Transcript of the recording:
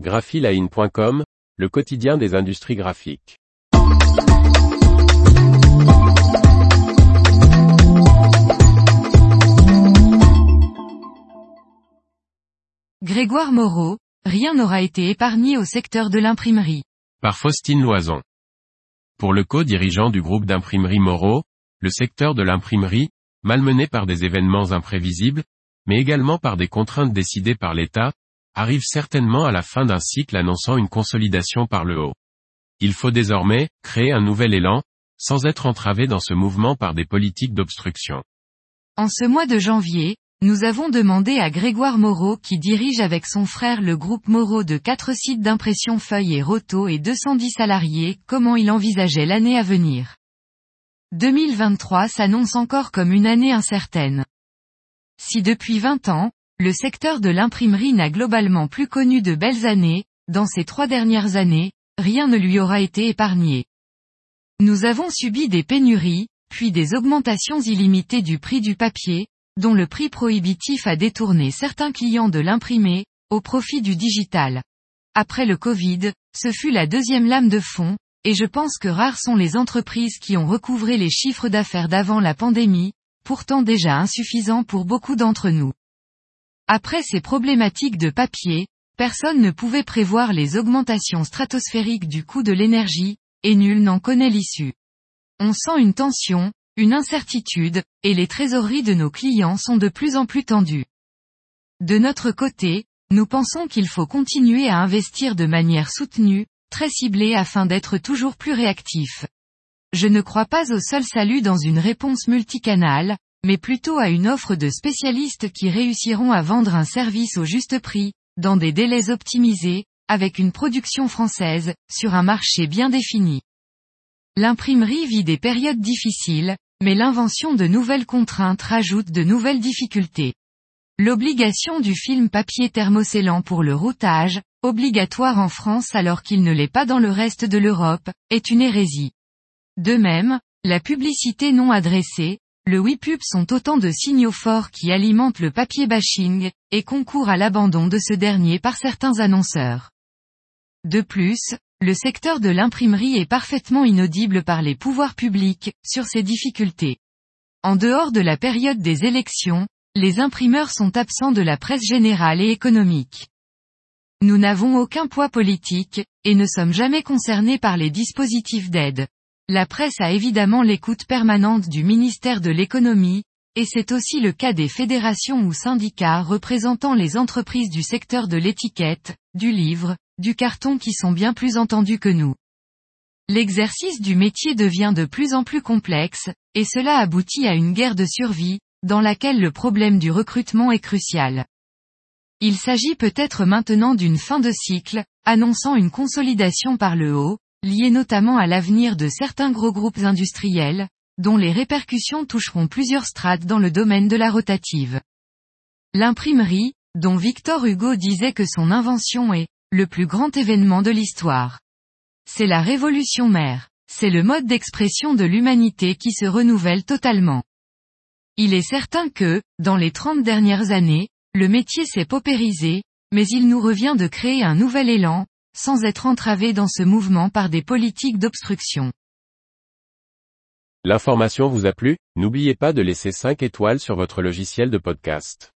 graphiline.com, le quotidien des industries graphiques. Grégoire Moreau, rien n'aura été épargné au secteur de l'imprimerie. Par Faustine Loison. Pour le co-dirigeant du groupe d'imprimerie Moreau, le secteur de l'imprimerie, malmené par des événements imprévisibles, mais également par des contraintes décidées par l'État, arrive certainement à la fin d'un cycle annonçant une consolidation par le haut. Il faut désormais créer un nouvel élan, sans être entravé dans ce mouvement par des politiques d'obstruction. En ce mois de janvier, nous avons demandé à Grégoire Moreau qui dirige avec son frère le groupe Moreau de quatre sites d'impression feuilles et roto et 210 salariés comment il envisageait l'année à venir. 2023 s'annonce encore comme une année incertaine. Si depuis 20 ans, le secteur de l'imprimerie n'a globalement plus connu de belles années, dans ces trois dernières années, rien ne lui aura été épargné. Nous avons subi des pénuries, puis des augmentations illimitées du prix du papier, dont le prix prohibitif a détourné certains clients de l'imprimé, au profit du digital. Après le Covid, ce fut la deuxième lame de fond, et je pense que rares sont les entreprises qui ont recouvré les chiffres d'affaires d'avant la pandémie, pourtant déjà insuffisants pour beaucoup d'entre nous. Après ces problématiques de papier, personne ne pouvait prévoir les augmentations stratosphériques du coût de l'énergie, et nul n'en connaît l'issue. On sent une tension, une incertitude, et les trésoreries de nos clients sont de plus en plus tendues. De notre côté, nous pensons qu'il faut continuer à investir de manière soutenue, très ciblée afin d'être toujours plus réactif. Je ne crois pas au seul salut dans une réponse multicanale, mais plutôt à une offre de spécialistes qui réussiront à vendre un service au juste prix, dans des délais optimisés, avec une production française, sur un marché bien défini. L'imprimerie vit des périodes difficiles, mais l'invention de nouvelles contraintes rajoute de nouvelles difficultés. L'obligation du film papier thermocélant pour le routage, obligatoire en France alors qu'il ne l'est pas dans le reste de l'Europe, est une hérésie. De même, la publicité non adressée, le WePub sont autant de signaux forts qui alimentent le papier bashing, et concourent à l'abandon de ce dernier par certains annonceurs. De plus, le secteur de l'imprimerie est parfaitement inaudible par les pouvoirs publics, sur ces difficultés. En dehors de la période des élections, les imprimeurs sont absents de la presse générale et économique. Nous n'avons aucun poids politique, et ne sommes jamais concernés par les dispositifs d'aide. La presse a évidemment l'écoute permanente du ministère de l'économie, et c'est aussi le cas des fédérations ou syndicats représentant les entreprises du secteur de l'étiquette, du livre, du carton qui sont bien plus entendus que nous. L'exercice du métier devient de plus en plus complexe, et cela aboutit à une guerre de survie, dans laquelle le problème du recrutement est crucial. Il s'agit peut-être maintenant d'une fin de cycle, annonçant une consolidation par le haut, lié notamment à l'avenir de certains gros groupes industriels, dont les répercussions toucheront plusieurs strates dans le domaine de la rotative. L'imprimerie, dont Victor Hugo disait que son invention est le plus grand événement de l'histoire. C'est la révolution mère. C'est le mode d'expression de l'humanité qui se renouvelle totalement. Il est certain que, dans les 30 dernières années, le métier s'est paupérisé, mais il nous revient de créer un nouvel élan, sans être entravé dans ce mouvement par des politiques d'obstruction. L'information vous a plu? N'oubliez pas de laisser 5 étoiles sur votre logiciel de podcast.